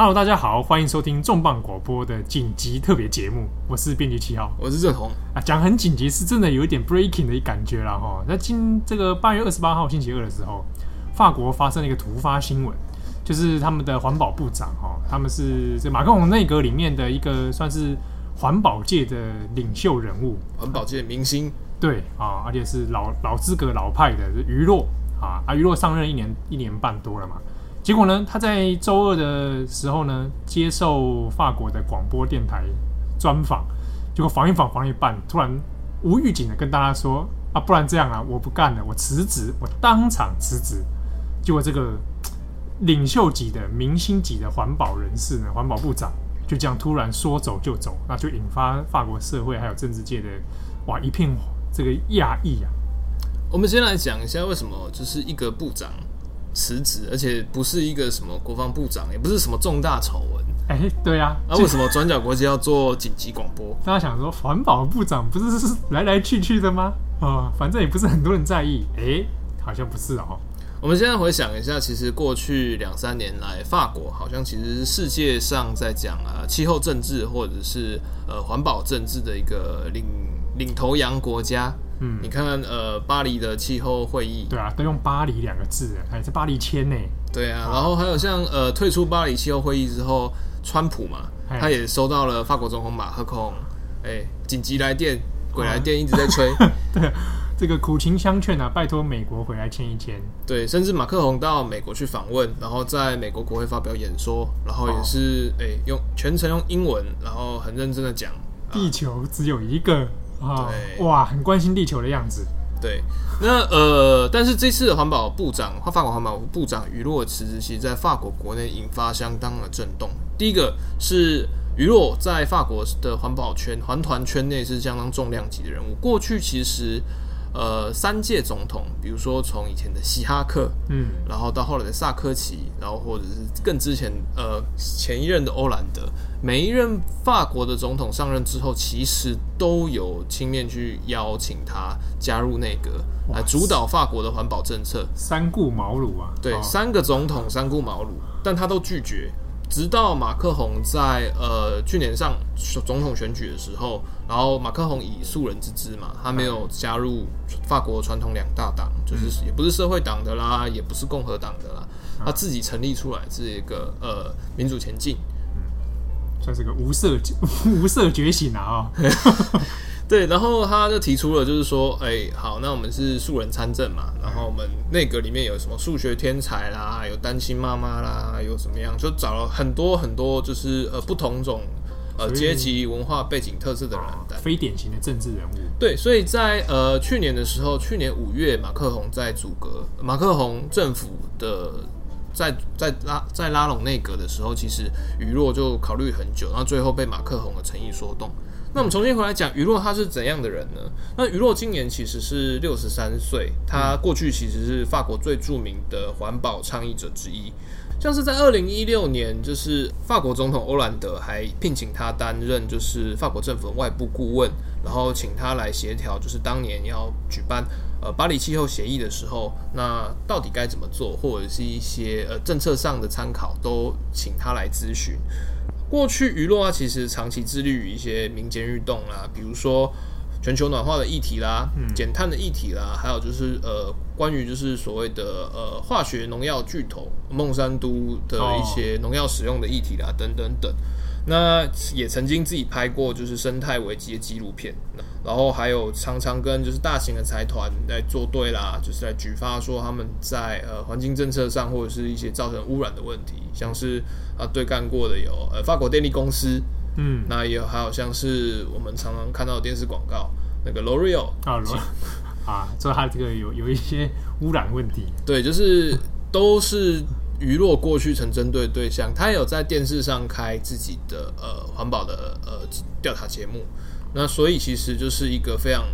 Hello，大家好，欢迎收听重磅广播的紧急特别节目，我是编辑七号，我是郑红啊。讲很紧急是真的有一点 breaking 的感觉了哈。那今这个八月二十八号星期二的时候，法国发生了一个突发新闻，就是他们的环保部长哈，他们是这马克龙内阁里面的一个算是环保界的领袖人物，环保界明星，对啊，而且是老老资格老派的余洛啊，啊余洛上任一年一年半多了嘛。结果呢，他在周二的时候呢，接受法国的广播电台专访，结果访一访访一半，突然无预警的跟大家说：“啊，不然这样啊，我不干了，我辞职，我当场辞职。”结果这个领袖级的明星级的环保人士呢，环保部长就这样突然说走就走，那就引发法国社会还有政治界的哇一片这个讶异啊。我们先来讲一下为什么就是一个部长。辞职，而且不是一个什么国防部长，也不是什么重大丑闻。哎、欸，对啊，那、啊、为什么转角国际要做紧急广播？大家想说，环保部长不是是来来去去的吗？啊、哦，反正也不是很多人在意。哎、欸，好像不是哦。我们现在回想一下，其实过去两三年来，法国好像其实是世界上在讲啊气候政治或者是呃环保政治的一个领领头羊国家。嗯，你看，呃，巴黎的气候会议，对啊，都用巴黎两个字，哎是巴黎签呢？对啊，然后还有像呃，退出巴黎气候会议之后，川普嘛，他也收到了法国总统马克龙，哎，紧急来电，鬼来电一直在催，对，这个苦情相劝啊，拜托美国回来签一签。对，甚至马克龙到美国去访问，然后在美国国会发表演说，然后也是哎用全程用英文，然后很认真的讲，地球只有一个。啊，哇，很关心地球的样子。对，那呃，但是这次的环保部长，法国环保部长雨洛辞职，其实在法国国内引发相当的震动。第一个是雨洛在法国的环保圈、环团圈内是相当重量级的人物。过去其实。呃，三届总统，比如说从以前的希哈克，嗯，然后到后来的萨科齐，然后或者是更之前，呃，前一任的欧兰德，每一任法国的总统上任之后，其实都有亲面去邀请他加入内阁，来主导法国的环保政策。三顾茅庐啊，对，哦、三个总统三顾茅庐，但他都拒绝。直到马克宏在呃去年上总统选举的时候，然后马克宏以素人之姿嘛，他没有加入法国传统两大党，就是也不是社会党的啦，也不是共和党的啦，他自己成立出来是一个呃民主前进，算是个无色无色觉醒啊、哦。对，然后他就提出了，就是说，哎，好，那我们是素人参政嘛，然后我们内阁里面有什么数学天才啦，有单亲妈妈啦，有什么样，就找了很多很多，就是呃不同种呃阶级文化背景特色的人，非典型的政治人物。对，所以在呃去年的时候，去年五月，马克宏在组阁，马克宏政府的在在拉在拉拢内阁的时候，其实余若就考虑很久，然后最后被马克宏的诚意说动。那我们重新回来讲余洛他是怎样的人呢？那余洛今年其实是六十三岁，他过去其实是法国最著名的环保倡议者之一。像是在二零一六年，就是法国总统欧兰德还聘请他担任就是法国政府的外部顾问，然后请他来协调，就是当年要举办呃巴黎气候协议的时候，那到底该怎么做，或者是一些呃政策上的参考，都请他来咨询。过去娱乐啊，其实长期致力于一些民间运动啦，比如说全球暖化的议题啦，减碳的议题啦，还有就是呃，关于就是所谓的呃化学农药巨头孟山都的一些农药使用的议题啦，等等等。那也曾经自己拍过就是生态危机的纪录片，然后还有常常跟就是大型的财团来作对啦，就是来举发说他们在呃环境政策上或者是一些造成污染的问题，像是啊对干过的有呃法国电力公司，嗯，那也有还有像是我们常常看到的电视广告那个 L'Oreal 啊，啊，说他这个有有一些污染问题，对，就是都是。娱乐过去曾针对对象，他有在电视上开自己的呃环保的呃调查节目，那所以其实就是一个非常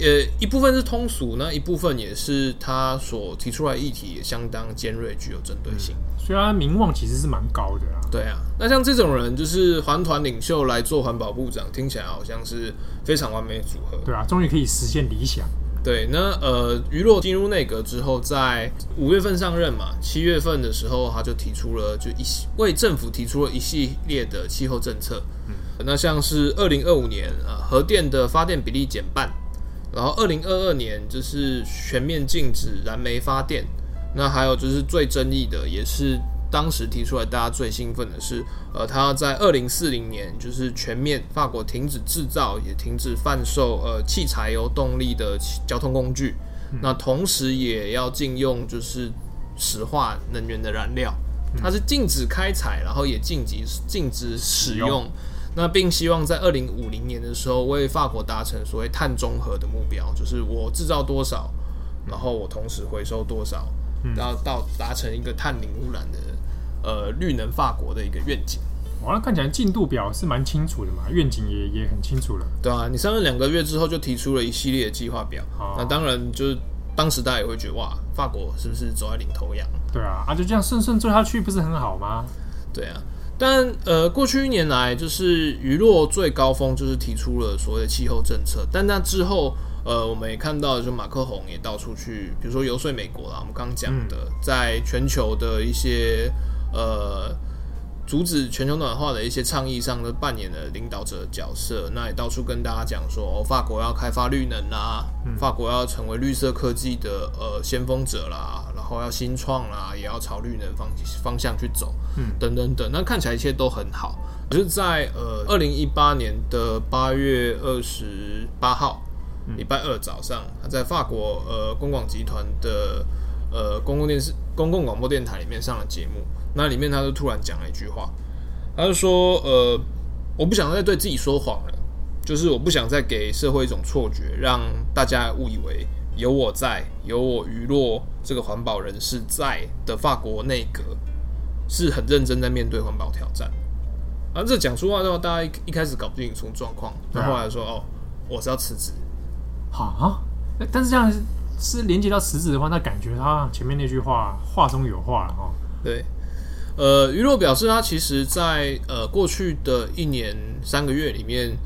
呃，一部分是通俗，那一部分也是他所提出来议题也相当尖锐，具有针对性，所以他名望其实是蛮高的啊。对啊，那像这种人就是环团领袖来做环保部长，听起来好像是非常完美组合。对啊，终于可以实现理想。对，那呃，于洛进入内阁之后，在五月份上任嘛，七月份的时候他就提出了就一为政府提出了一系列的气候政策。嗯，那像是二零二五年啊，核电的发电比例减半，然后二零二二年就是全面禁止燃煤发电。那还有就是最争议的，也是当时提出来大家最兴奋的是，呃，他要在二零四零年就是全面法国停止制造，也停止贩售呃汽柴油动力的交通工具。嗯、那同时也要禁用就是石化能源的燃料，它是禁止开采，然后也禁止禁止使用。用那并希望在二零五零年的时候为法国达成所谓碳中和的目标，就是我制造多少，然后我同时回收多少。然后到达成一个碳零污染的呃绿能法国的一个愿景，哇，那看起来进度表是蛮清楚的嘛，愿景也也很清楚了。对啊，你上任两个月之后就提出了一系列的计划表，哦、那当然就是当时大家也会觉得哇，法国是不是走在领头羊？对啊，啊就这样顺顺做下去不是很好吗？对啊，但呃过去一年来就是于洛最高峰就是提出了所谓的气候政策，但那之后。呃，我们也看到，就马克宏也到处去，比如说游说美国啦。我们刚刚讲的，在全球的一些呃阻止全球暖化的一些倡议上，都扮演了领导者的角色。那也到处跟大家讲说，哦，法国要开发绿能啦，法国要成为绿色科技的呃先锋者啦，后要新创啦，也要朝绿能方方向去走，嗯，等等等。那看起来一切都很好。可是在呃二零一八年的八月二十八号。礼拜二早上，他在法国呃公广集团的呃公共电视、公共广播电台里面上了节目。那里面他就突然讲了一句话，他就说：“呃，我不想再对自己说谎了，就是我不想再给社会一种错觉，让大家误以为有我在，有我于洛这个环保人士在的法国内阁是很认真在面对环保挑战。”而这讲出话的话，大家一一开始搞不清楚状况，那后来说：“哦，我是要辞职。”好啊，但是这样是连接到辞职的话，那感觉他前面那句话话中有话了哈。对，呃，于洛表示他其实在呃过去的一年三个月里面，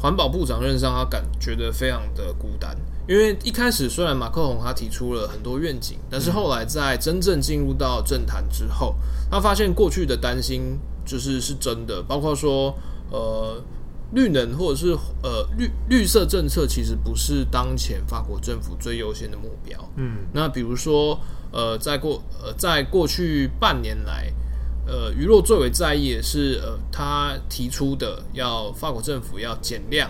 环保部长任上，他感觉得非常的孤单，因为一开始虽然马克宏他提出了很多愿景，但是后来在真正进入到政坛之后，他发现过去的担心就是是真的，包括说呃。绿能或者是呃绿绿色政策，其实不是当前法国政府最优先的目标。嗯，那比如说呃，在过呃在过去半年来，呃，于洛最为在意的是呃，他提出的要法国政府要减量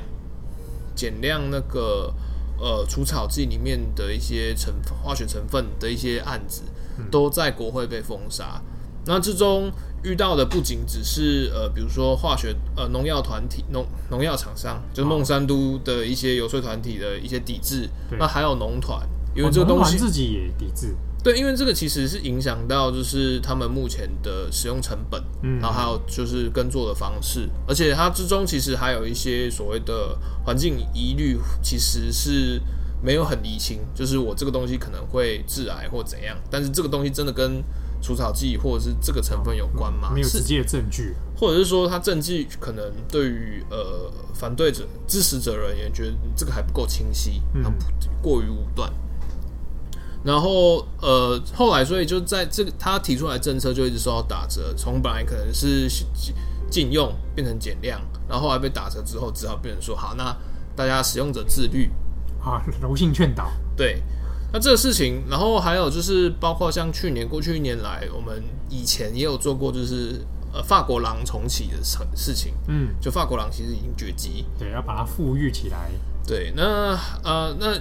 减量那个呃除草剂里面的一些成化学成分的一些案子，都在国会被封杀。那之中遇到的不仅只是呃，比如说化学呃农药团体农农药厂商，就是孟山都的一些游说团体的一些抵制，那还有农团，因为这个东西自己也抵制。对，因为这个其实是影响到就是他们目前的使用成本，嗯，然后还有就是耕作的方式，而且它之中其实还有一些所谓的环境疑虑，其实是没有很厘清，就是我这个东西可能会致癌或怎样，但是这个东西真的跟除草剂或者是这个成分有关吗？没有直接的证据，或者是说它证据可能对于呃反对者、支持者而言，觉得这个还不够清晰，嗯，过于武断。然后呃后来，所以就在这个他提出来政策就一直受到打折，从本来可能是禁用变成减量，然后后来被打折之后，只好变成说好，那大家使用者自律啊，柔性劝导，对。那这个事情，然后还有就是，包括像去年过去一年来，我们以前也有做过，就是呃法国狼重启的事事情。嗯，就法国狼其实已经绝迹，对，要把它富裕起来。对，那呃那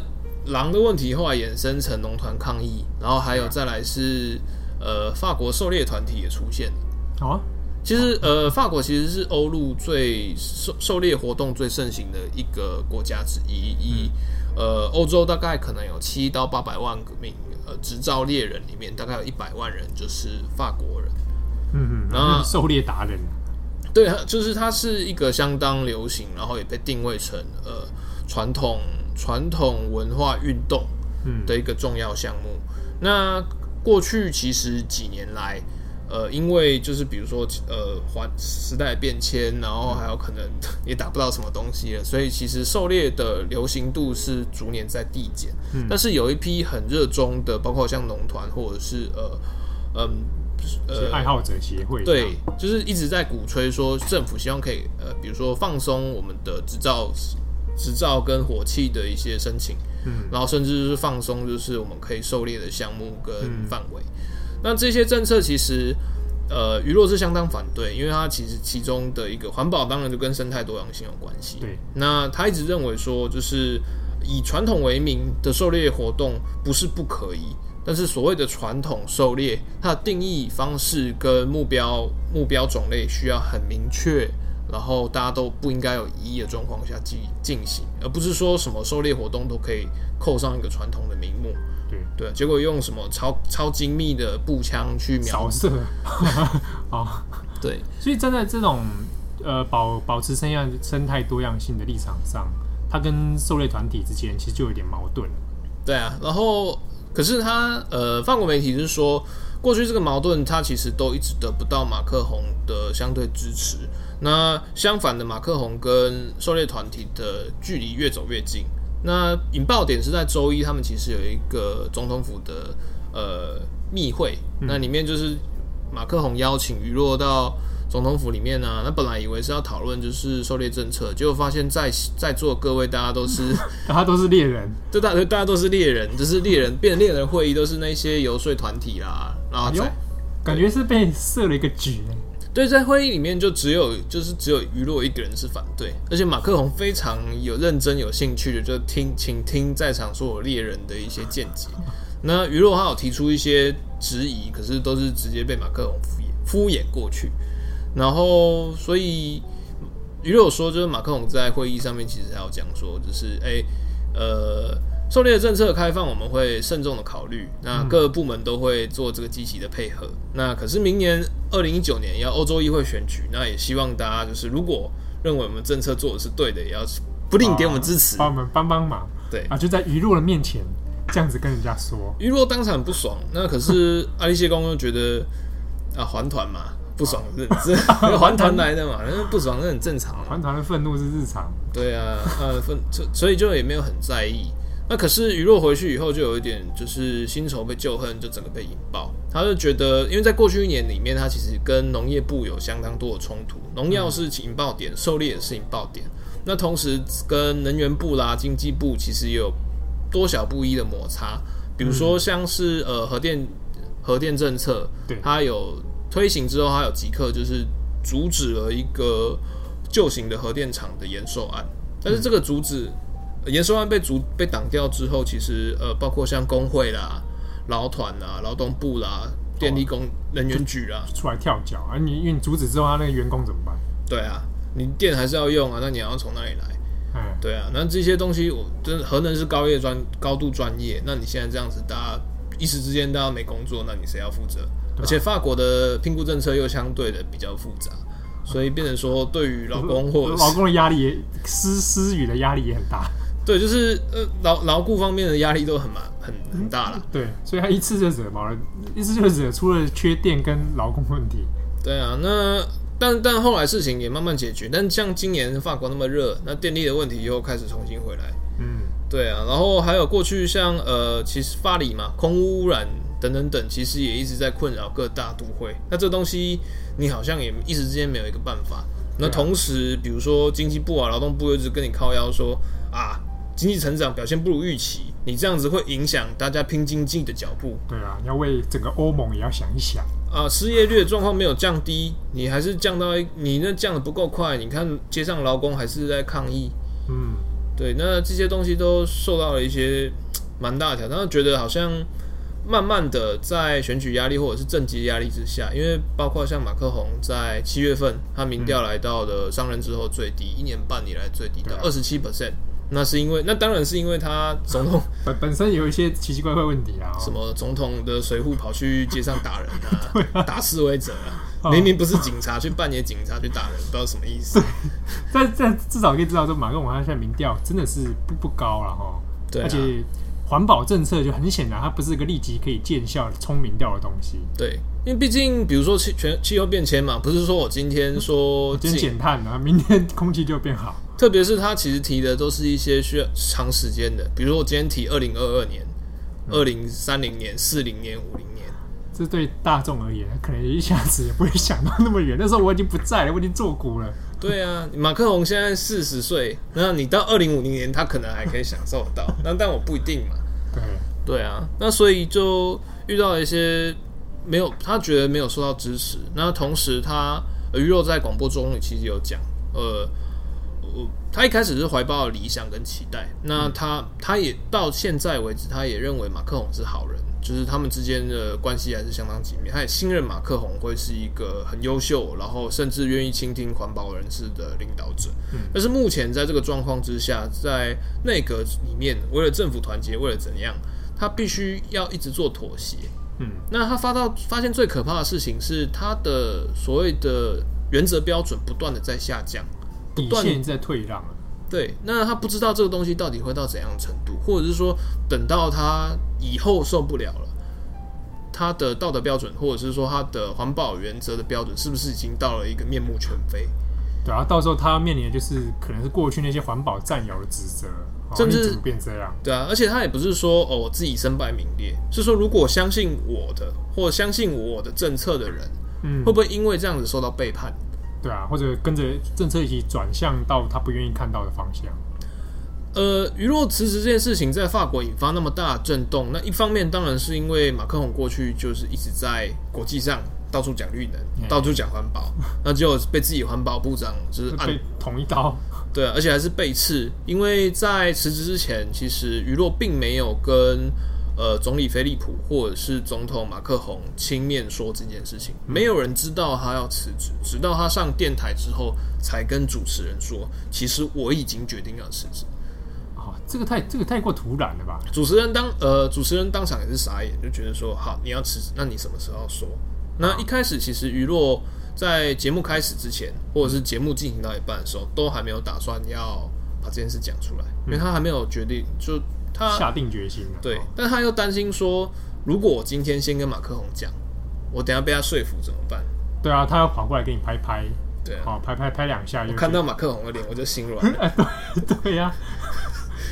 狼的问题后来衍生成农团抗议，然后还有再来是呃法国狩猎团体也出现了。好啊，其实呃法国其实是欧陆最狩狩猎活动最盛行的一个国家之一。以、嗯呃，欧洲大概可能有七到八百万个名呃执照猎人里面，大概有一百万人就是法国人。嗯嗯，然后狩猎达人。对，就是它是一个相当流行，然后也被定位成呃传统传统文化运动的一个重要项目。嗯、那过去其实几年来，呃，因为就是比如说呃，环时代变迁，然后还有可能 也打不到什么东西了，所以其实狩猎的流行度是逐年在递减。嗯，但是有一批很热衷的，包括像农团或者是呃嗯呃爱好者协会，对，就是一直在鼓吹说政府希望可以呃，比如说放松我们的执照。执照跟火器的一些申请，嗯，然后甚至是放松，就是我们可以狩猎的项目跟范围。嗯、那这些政策其实，呃，娱乐是相当反对，因为它其实其中的一个环保，当然就跟生态多样性有关系。对，那他一直认为说，就是以传统为名的狩猎活动不是不可以，但是所谓的传统狩猎，它的定义方式跟目标目标种类需要很明确。然后大家都不应该有疑义的状况下进进行，而不是说什么狩猎活动都可以扣上一个传统的名目。对对，结果用什么超超精密的步枪去瞄射。啊，对，所以站在这种呃保保持生样生态多样性的立场上，它跟狩猎团体之间其实就有点矛盾了。对啊，然后可是他呃，法国媒体是说，过去这个矛盾他其实都一直得不到马克宏的相对支持。那相反的，马克宏跟狩猎团体的距离越走越近。那引爆点是在周一，他们其实有一个总统府的呃密会，那里面就是马克宏邀请余若到总统府里面呢、啊。那本来以为是要讨论就是狩猎政策，结果发现在在座各位大家都是 大家都是猎人，就大大家都是猎人，就是猎人变猎人会议都是那些游说团体啦，然后在、哎、感觉是被设了一个局。对，在会议里面就只有就是只有于洛一个人是反对，而且马克宏非常有认真有兴趣的就听，请听在场所有猎人的一些见解。那于洛他有提出一些质疑，可是都是直接被马克宏敷衍敷衍过去。然后，所以于洛说，就是马克龙在会议上面其实还有讲说，就是哎，呃。狩猎的政策开放，我们会慎重的考虑。那各个部门都会做这个积极的配合。嗯、那可是明年二零一九年要欧洲议会选举，那也希望大家就是如果认为我们政策做的是对的，也要不吝给我们支持，帮我们帮帮忙。对啊，就在于洛的面前这样子跟人家说，于洛当场很不爽。那可是阿利谢公又觉得啊，还团嘛，不爽是是还团来的嘛，那不爽是很正常。还团的愤怒是日常。对啊，呃，愤所以就也没有很在意。那可是雨若回去以后，就有一点就是新仇被旧恨，就整个被引爆。他就觉得，因为在过去一年里面，他其实跟农业部有相当多的冲突，农药是引爆点，狩猎也是引爆点。那同时跟能源部啦、经济部其实也有多小不一的摩擦。比如说像是呃核电核电政策，对，它有推行之后，它有即刻就是阻止了一个旧型的核电厂的延寿案，但是这个阻止。延寿案被阻被挡掉之后，其实呃，包括像工会啦、劳团啦、劳动部啦、电力工能源局啦，出来跳脚啊！你因为你阻止之后，他那个员工怎么办？对啊，你电还是要用啊，那你要从哪里来？嗯，对啊，那这些东西，我真的核能是高业专高度专业，那你现在这样子，大家一时之间大家没工作，那你谁要负责？而且法国的聘雇政策又相对的比较复杂，所以变成说对于老公或者劳工的压力也施施予的压力也很大。对，就是呃劳劳雇方面的压力都很蛮很很大了。对，所以他一次就惹毛了，一次就惹出了缺电跟劳工问题。对啊，那但但后来事情也慢慢解决。但像今年法国那么热，那电力的问题又开始重新回来。嗯，对啊。然后还有过去像呃，其实巴黎嘛，空污染等等等，其实也一直在困扰各大都会。那这东西你好像也一时之间没有一个办法。那同时，比如说经济部啊、劳动部又一直跟你靠腰说啊。经济成长表现不如预期，你这样子会影响大家拼经济的脚步。对啊，你要为整个欧盟也要想一想啊。失业率的状况没有降低，你还是降到你那降的不够快。你看街上劳工还是在抗议。嗯，对，那这些东西都受到了一些 蛮大的挑战。他觉得好像慢慢的在选举压力或者是政绩压力之下，因为包括像马克宏在七月份他民调来到了上任之后最低，嗯、一年半以来最低到二十七 percent。那是因为，那当然是因为他总统本本身有一些奇奇怪怪问题啊，什么总统的随扈跑去街上打人啊，打示威者啊，明明不是警察去扮演警察去打人，不知道什么意思。但但至少可以知道，说马克宏他现在民调真的是不不高了哈，对，而且环保政策就很显然，它不是一个立即可以见效、聪明掉的东西。对，因为毕竟，比如说气全气候变迁嘛，不是说我今天说今天减碳了，明天空气就变好。特别是他其实提的都是一些需要长时间的，比如说我今天提二零二二年、二零三零年、四零年、五零年，这对大众而言，可能一下子也不会想到那么远。那时候我已经不在了，我已经做股了。对啊，马克龙现在四十岁，那你到二零五零年，他可能还可以享受得到，那但我不一定嘛。对对啊，那所以就遇到一些没有，他觉得没有受到支持。那同时他，他鱼肉在广播中其实有讲，呃，我他一开始是怀抱理想跟期待。那他他也到现在为止，他也认为马克龙是好人。就是他们之间的关系还是相当紧密，他也信任马克宏会是一个很优秀，然后甚至愿意倾听环保人士的领导者。嗯，但是目前在这个状况之下，在内阁里面，为了政府团结，为了怎样，他必须要一直做妥协。嗯，那他发到发现最可怕的事情是，他的所谓的原则标准不断的在下降，底线在退让。对，那他不知道这个东西到底会到怎样程度，或者是说等到他以后受不了了，他的道德标准，或者是说他的环保原则的标准，是不是已经到了一个面目全非？对啊，到时候他面临的就是可能是过去那些环保战友的指责，甚至变这样？对啊，而且他也不是说哦，我自己身败名裂，是说如果相信我的或相信我的政策的人，嗯，会不会因为这样子受到背叛？对啊，或者跟着政策一起转向到他不愿意看到的方向。呃，鱼肉辞职这件事情在法国引发那么大的震动，那一方面当然是因为马克宏过去就是一直在国际上到处讲绿能，嗯、到处讲环保，那就被自己环保部长就是按捅一刀。对啊，而且还是背刺，因为在辞职之前，其实鱼肉并没有跟。呃，总理菲利普或者是总统马克宏亲面说这件事情，没有人知道他要辞职，直到他上电台之后，才跟主持人说：“其实我已经决定要辞职。”哦，这个太这个太过突然了吧？主持人当呃，主持人当场也是傻眼，就觉得说：“好，你要辞职，那你什么时候说？”那一开始其实于若在节目开始之前，或者是节目进行到一半的时候，都还没有打算要把这件事讲出来，因为他还没有决定就。他下定决心了，对，但他又担心说，如果我今天先跟马克宏讲，我等下被他说服怎么办？对啊，他要跑过来给你拍拍，对啊，好拍拍拍两下，我看到马克宏的脸，我就心软了。对对呀，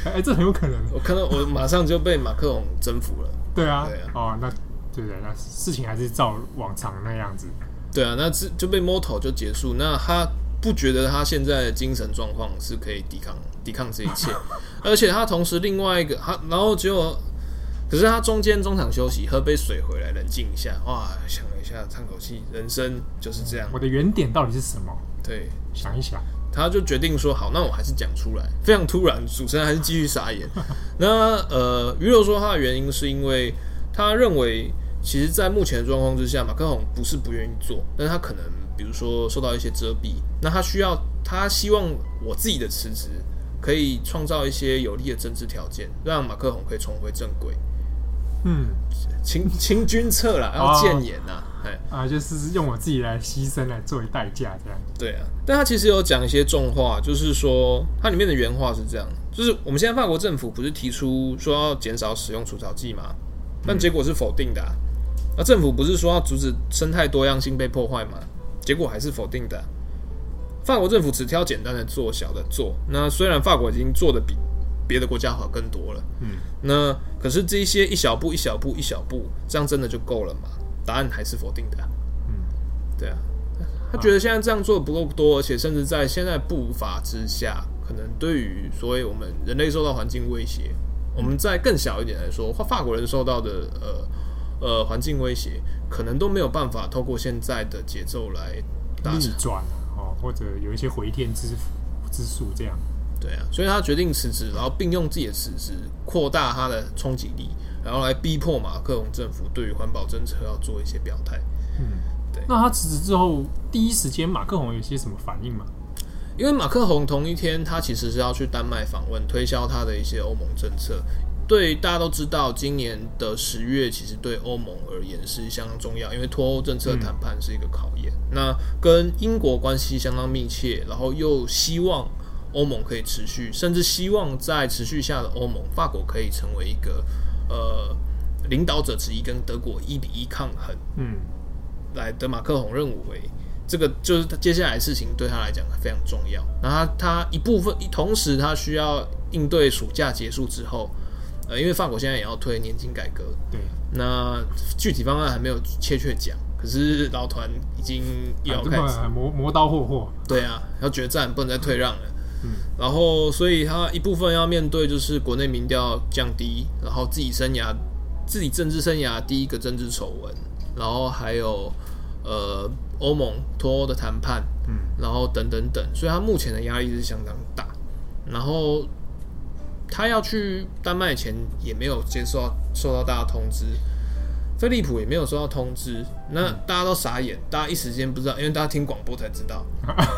哎，这很有可能。我看到我马上就被马克龙征服了。对啊，对啊，哦，那对对，那事情还是照往常那样子。对啊，那这就被摸头就结束。那他不觉得他现在的精神状况是可以抵抗？抵抗这一切，而且他同时另外一个他，然后结果，可是他中间中场休息，喝杯水回来冷静一下，哇，想了一下，叹口气，人生就是这样。我的原点到底是什么？对，想一想，他就决定说好，那我还是讲出来。非常突然，主持人还是继续傻眼。那呃，鱼肉说他的原因是因为他认为，其实，在目前的状况之下，马克宏不是不愿意做，但是他可能比如说受到一些遮蔽，那他需要，他希望我自己的辞职。可以创造一些有利的政治条件，让马克宏可以重回正轨。嗯，清清君侧啦，要谏言呐，哎啊，就是用我自己来牺牲来作为代价这样。对啊，但他其实有讲一些重话，就是说它里面的原话是这样，就是我们现在法国政府不是提出说要减少使用除草剂吗？但结果是否定的啊。那政府不是说要阻止生态多样性被破坏吗？结果还是否定的啊。法国政府只挑简单的做，小的做。那虽然法国已经做的比别的国家好更多了，嗯，那可是这一些一小步、一小步、一小步，这样真的就够了吗？答案还是否定的。嗯，对啊，他觉得现在这样做的不够多，而且甚至在现在步伐之下，可能对于所谓我们人类受到环境威胁，我们在更小一点来说，法国人受到的呃呃环境威胁，可能都没有办法透过现在的节奏来逆转哦。或者有一些回天之之术，这样对啊，所以他决定辞职，然后并用自己的辞职扩大他的冲击力，然后来逼迫马克龙政府对于环保政策要做一些表态。嗯，对。那他辞职之后，第一时间马克龙有些什么反应吗？因为马克龙同一天，他其实是要去丹麦访问，推销他的一些欧盟政策。对，大家都知道，今年的十月其实对欧盟而言是相当重要，因为脱欧政策谈判是一个考验。嗯、那跟英国关系相当密切，然后又希望欧盟可以持续，甚至希望在持续下的欧盟，法国可以成为一个呃领导者之一，跟德国一比一抗衡。嗯，来德马克宏认为，这个就是他接下来的事情对他来讲非常重要。然后他，他一部分，同时他需要应对暑假结束之后，呃，因为法国现在也要推年金改革。对，那具体方案还没有确切讲。可是老团已经要开始磨磨刀霍霍，对啊，要决战，不能再退让了。嗯，然后所以他一部分要面对就是国内民调降低，然后自己生涯、自己政治生涯第一个政治丑闻，然后还有呃欧盟脱欧的谈判，嗯，然后等等等，所以他目前的压力是相当大。然后他要去丹麦前也没有接受到受到大家通知。飞利浦也没有收到通知，那大家都傻眼，大家一时间不知道，因为大家听广播才知道，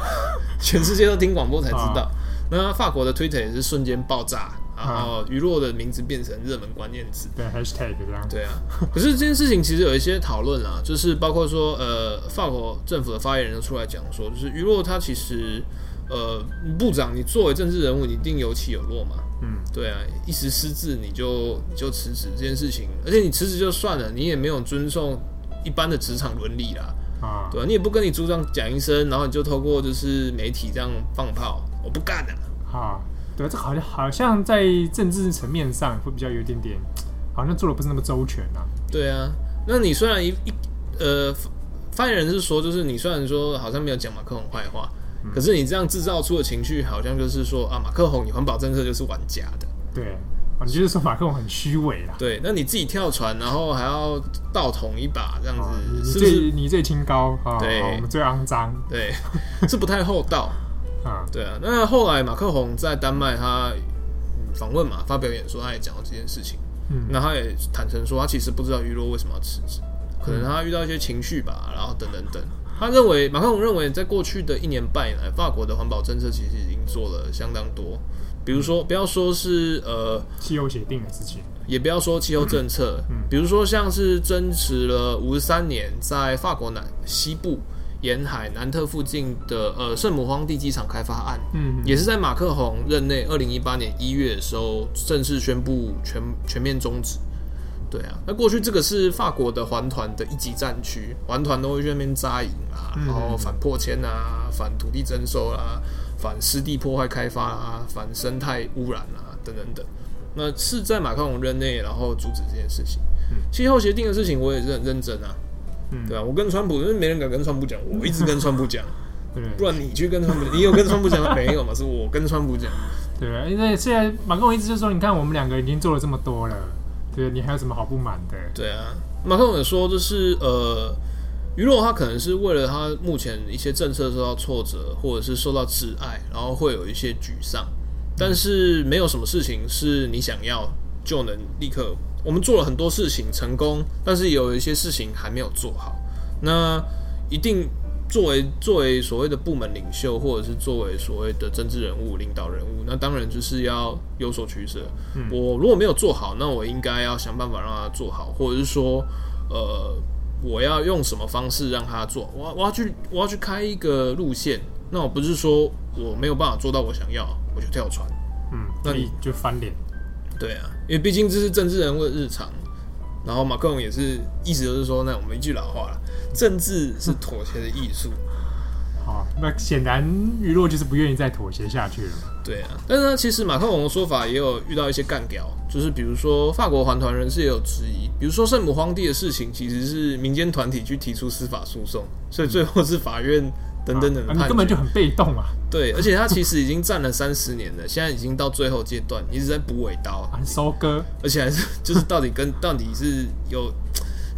全世界都听广播才知道。那法国的 Twitter 也是瞬间爆炸，然后娱乐的名字变成热门关键词，对 Hashtag 这样。对啊，可是这件事情其实有一些讨论啊，就是包括说，呃，法国政府的发言人出来讲说，就是娱乐它其实。呃，部长，你作为政治人物，你一定有起有落嘛。嗯，对啊，一时失智你就你就辞职这件事情，而且你辞职就算了，你也没有遵从一般的职场伦理啦。啊，对啊，你也不跟你组长讲一声，然后你就透过就是媒体这样放炮，我不干了。啊，对，这好像好像在政治层面上会比较有一点点，好像做的不是那么周全啊。对啊，那你虽然一一呃，发言人是说，就是你虽然说好像没有讲马克龙坏话。可是你这样制造出的情绪，好像就是说啊，马克宏，你环保政策就是玩假的。对，你就是说马克宏很虚伪啦。对，那你自己跳船，然后还要倒捅一把，这样子，哦、你是最你最清高啊，对，我们最肮脏，对，是不太厚道啊。对啊，那后来马克宏在丹麦他访问嘛，发表演说，他也讲到这件事情。嗯，那他也坦诚说，他其实不知道鱼洛为什么要辞职，可能他遇到一些情绪吧，然后等等等。他认为，马克龙认为，在过去的一年半以来，法国的环保政策其实已经做了相当多。比如说，不要说是呃气候协定的事情，也不要说气候政策，嗯比如说像是争持了五十三年，在法国南西部沿海南特附近的呃圣母荒地机场开发案，嗯，也是在马克宏任内二零一八年一月的时候正式宣布全全面终止。对啊，那过去这个是法国的环团的一级战区，环团都会去那边扎营啊，然后反破迁啊，反土地征收啊，反湿地破坏开发啊，反生态污染啊，等等等。那是在马克龙任内，然后阻止这件事情。气候协定的事情，我也是很认真啊。嗯，对啊，我跟川普，因为没人敢跟川普讲，我一直跟川普讲。对，不然你去跟川普，你有跟川普讲 没有嘛？是我跟川普讲。对啊，因为现在马克龙一直就说，你看我们两个已经做了这么多了。对，你还有什么好不满的？对啊，马克宏也说，就是呃，鱼洛他可能是为了他目前一些政策受到挫折，或者是受到挚爱，然后会有一些沮丧。但是没有什么事情是你想要就能立刻。我们做了很多事情成功，但是有一些事情还没有做好。那一定。作为作为所谓的部门领袖，或者是作为所谓的政治人物、领导人物，那当然就是要有所取舍。嗯，我如果没有做好，那我应该要想办法让他做好，或者是说，呃，我要用什么方式让他做？我我要去我要去开一个路线，那我不是说我没有办法做到我想要，我就跳船。嗯，那你就翻脸。对啊，因为毕竟这是政治人物的日常。然后马克龙也是一直都是说，那我们一句老话了，政治是妥协的艺术。好，那显然娱乐就是不愿意再妥协下去了。对啊，但是呢，其实马克龙的说法也有遇到一些干掉，就是比如说法国环团人士也有质疑，比如说圣母荒地的事情其实是民间团体去提出司法诉讼，所以最后是法院。等等等，你根本就很被动啊！对，而且他其实已经站了三十年了，现在已经到最后阶段，一直在补尾刀，收割，而且还是就是到底跟到底是有，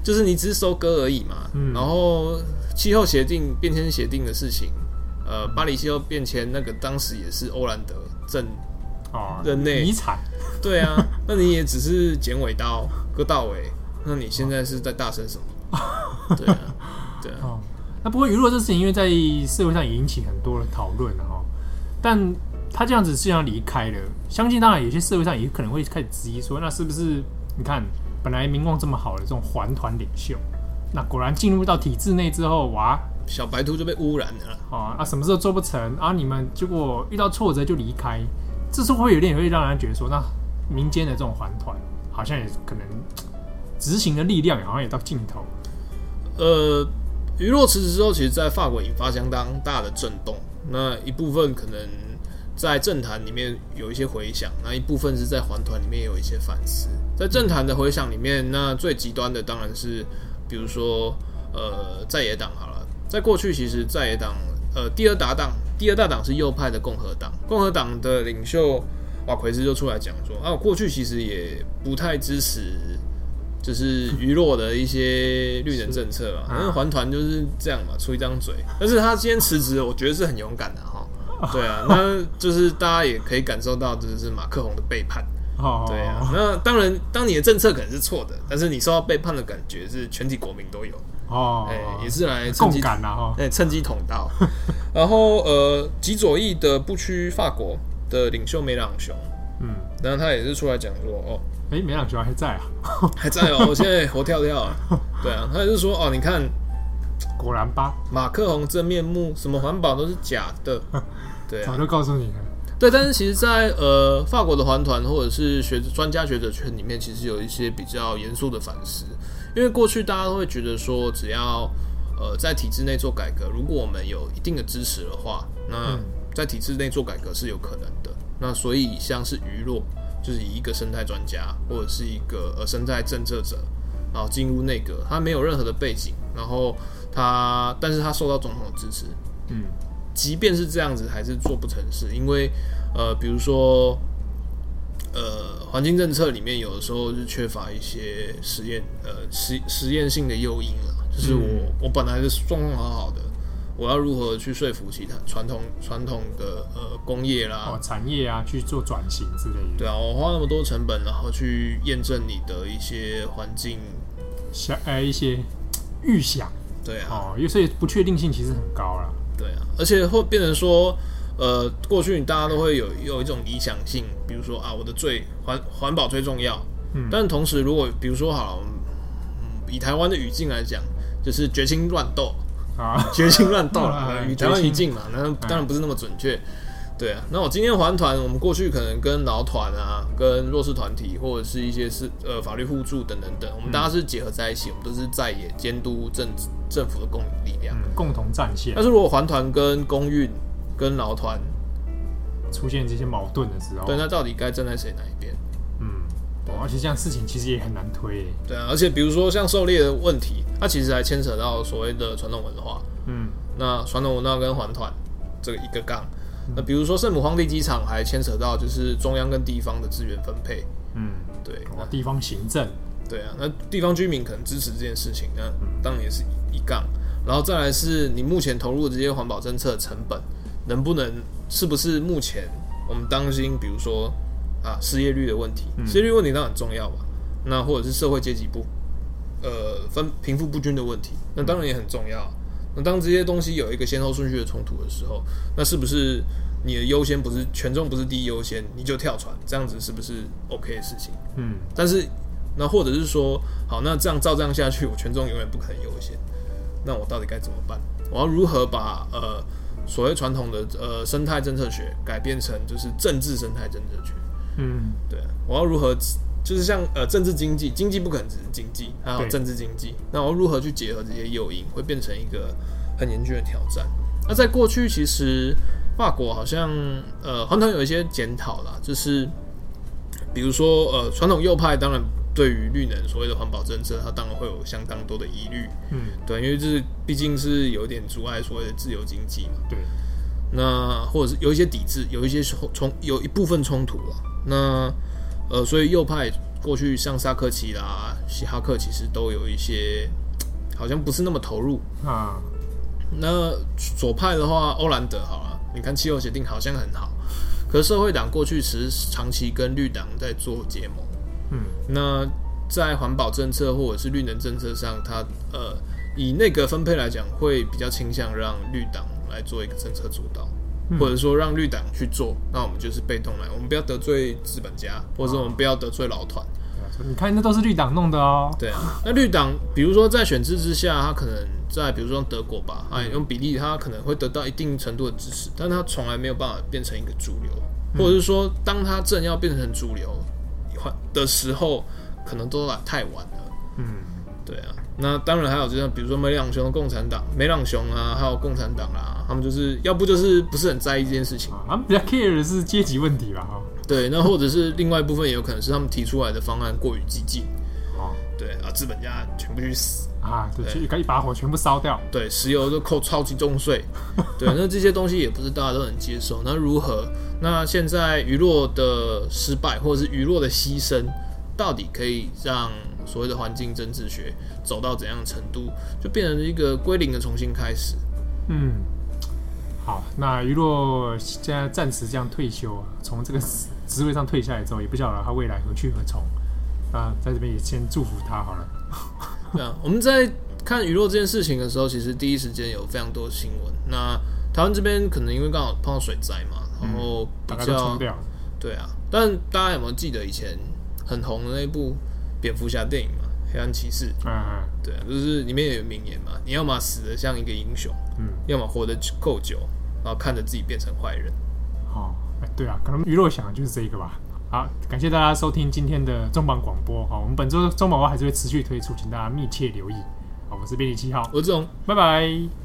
就是你只是收割而已嘛。嗯。然后气候协定变迁协定的事情，呃，巴黎气候变迁那个当时也是欧兰德正啊任内遗产。对啊，那你也只是剪尾刀割到尾，那你现在是在大声什么？对啊，对啊。那不过娱乐这事情，因为在社会上也引起很多的讨论哈，但他这样子既然离开了，相信当然有些社会上也可能会开始质疑说，那是不是你看本来名望这么好的这种环团领袖，那果然进入到体制内之后，哇，小白兔就被污染了。啊，啊，什么事都做不成啊？你们结果遇到挫折就离开，这是会有点会让人觉得说，那民间的这种环团好像也可能执行的力量好像也到尽头。呃，娱乐辞职之后，其实在法国引发相当大的震动。那一部分可能在政坛里面有一些回响，那一部分是在环团里面有一些反思。在政坛的回响里面，那最极端的当然是，比如说，呃，在野党好了，在过去其实在野党，呃，第二大党，第二大党是右派的共和党，共和党的领袖瓦奎斯就出来讲说，啊，过去其实也不太支持。就是娱乐的一些绿人政策嘛，反正环团就是这样嘛，出一张嘴。但是他今天辞职，我觉得是很勇敢的哈。对啊，那就是大家也可以感受到，就是马克宏的背叛。对啊，那当然，当你的政策可能是错的，但是你受到背叛的感觉是全体国民都有。哦，哎，也是来趁机感哈，哎，趁机捅刀。然后呃，极左翼的不屈法国的领袖梅朗雄，嗯，然后他也是出来讲说，哦。哎，梅朗雄还在啊？还在哦，我现在活跳跳啊。对啊，他也是说哦，你看，果然吧，马克宏真面目，什么环保都是假的。对啊，早就告诉你了。对，但是其实在，在呃法国的环团或者是学专家学者圈里面，其实有一些比较严肃的反思，因为过去大家都会觉得说，只要呃在体制内做改革，如果我们有一定的支持的话，那在体制内做改革是有可能的。那所以像是娱乐。就是以一个生态专家或者是一个呃生态政策者，然后进入内阁，他没有任何的背景，然后他，但是他受到总统的支持，嗯，即便是这样子，还是做不成事，因为呃，比如说呃，环境政策里面有的时候是缺乏一些实验呃实实验性的诱因啊，就是我、嗯、我本来是状况好好的。我要如何去说服其他传统传统的呃工业啦、哦、产业啊去做转型之类的？对啊，我花那么多成本，然后去验证你的一些环境想呃一些预想。对啊，哦，因为所以不确定性其实很高啦。对啊，而且会变成说，呃，过去大家都会有有一种理想性，比如说啊，我的最环环保最重要。嗯。但同时，如果比如说好，嗯，以台湾的语境来讲，就是绝情乱斗。啊，绝情乱斗了，与台湾语境嘛，那当然不是那么准确。对啊，那我今天环团，我们过去可能跟劳团啊，跟弱势团体，或者是一些是呃法律互助等等等，我们大家是结合在一起，我们都是在也监督政政府的共力量，共同战线。但是如果环团跟公运跟劳团出现这些矛盾的时候，对，那到底该站在谁哪一边？嗯而且这样事情其实也很难推。对啊，而且比如说像狩猎的问题，它其实还牵扯到所谓的传统文化。嗯，那传统文化跟环团这个一个杠。嗯、那比如说圣母荒地机场还牵扯到就是中央跟地方的资源分配。嗯，对，地方行政。对啊，那地方居民可能支持这件事情，那当然也是一杠。然后再来是你目前投入的这些环保政策的成本，能不能是不是目前我们当心，比如说。啊，失业率的问题，失业率问题当然很重要吧？嗯、那或者是社会阶级不，呃，分贫富不均的问题，那当然也很重要。那当这些东西有一个先后顺序的冲突的时候，那是不是你的优先不是权重不是第一优先，你就跳船？这样子是不是 OK 的事情？嗯。但是那或者是说，好，那这样照这样下去，我权重永远不可能优先。那我到底该怎么办？我要如何把呃所谓传统的呃生态政策学改变成就是政治生态政策学？嗯，对，我要如何，就是像呃政治经济，经济不可能只是经济，还有政治经济，那我如何去结合这些诱因，会变成一个很严峻的挑战。那在过去，其实法国好像呃传统有一些检讨啦，就是比如说呃传统右派当然对于绿能所谓的环保政策，它当然会有相当多的疑虑，嗯，对，因为这是毕竟是有点阻碍所谓的自由经济嘛，对，那或者是有一些抵制，有一些冲，有一部分冲突啊。那呃，所以右派过去像萨科齐啦、希哈克，其实都有一些好像不是那么投入啊。那左派的话，欧兰德好了，你看气候协定好像很好，可是社会党过去其实长期跟绿党在做结盟。嗯，那在环保政策或者是绿能政策上，它呃以那个分配来讲，会比较倾向让绿党来做一个政策主导。或者说让绿党去做，那我们就是被动来，我们不要得罪资本家，或者说我们不要得罪老团。你看，那都是绿党弄的哦。对啊，那绿党比如说在选制之下，他可能在比如说德国吧，哎，用比例他可能会得到一定程度的支持，但他从来没有办法变成一个主流，或者是说，当他正要变成主流的时候，可能都来太晚了。嗯，对啊。那当然还有就像比如说梅朗雄的共产党，梅朗雄啊，还有共产党啊，他们就是要不就是不是很在意这件事情，他们比较 care 的是阶级问题吧？哈，对，那或者是另外一部分也有可能是他们提出来的方案过于激进。对啊，资本家全部去死啊！对，去一把火全部烧掉。对，石油都扣超级重税。对，那这些东西也不是大家都能接受。那如何？那现在鱼洛的失败，或者是鱼洛的牺牲，到底可以让所谓的环境政治学走到怎样的程度，就变成一个归零的重新开始？嗯，好，那鱼洛现在暂时这样退休，从这个职位上退下来之后，也不晓得他未来何去何从。啊，在这边也先祝福他好了。对啊，我们在看鱼洛这件事情的时候，其实第一时间有非常多的新闻。那台湾这边可能因为刚好碰到水灾嘛，然后比较、嗯、对啊。但大家有没有记得以前很红的那一部蝙蝠侠电影嘛，《黑暗骑士》？嗯嗯，对啊，就是里面有名言嘛，你要么死的像一个英雄，嗯，要么活得够久，然后看着自己变成坏人。哦，哎，对啊，可能娱乐想的就是这个吧。好，感谢大家收听今天的中榜广播。好，我们本周中榜还是会持续推出，请大家密切留意。好，我是编辑七号，我是志宏，拜拜。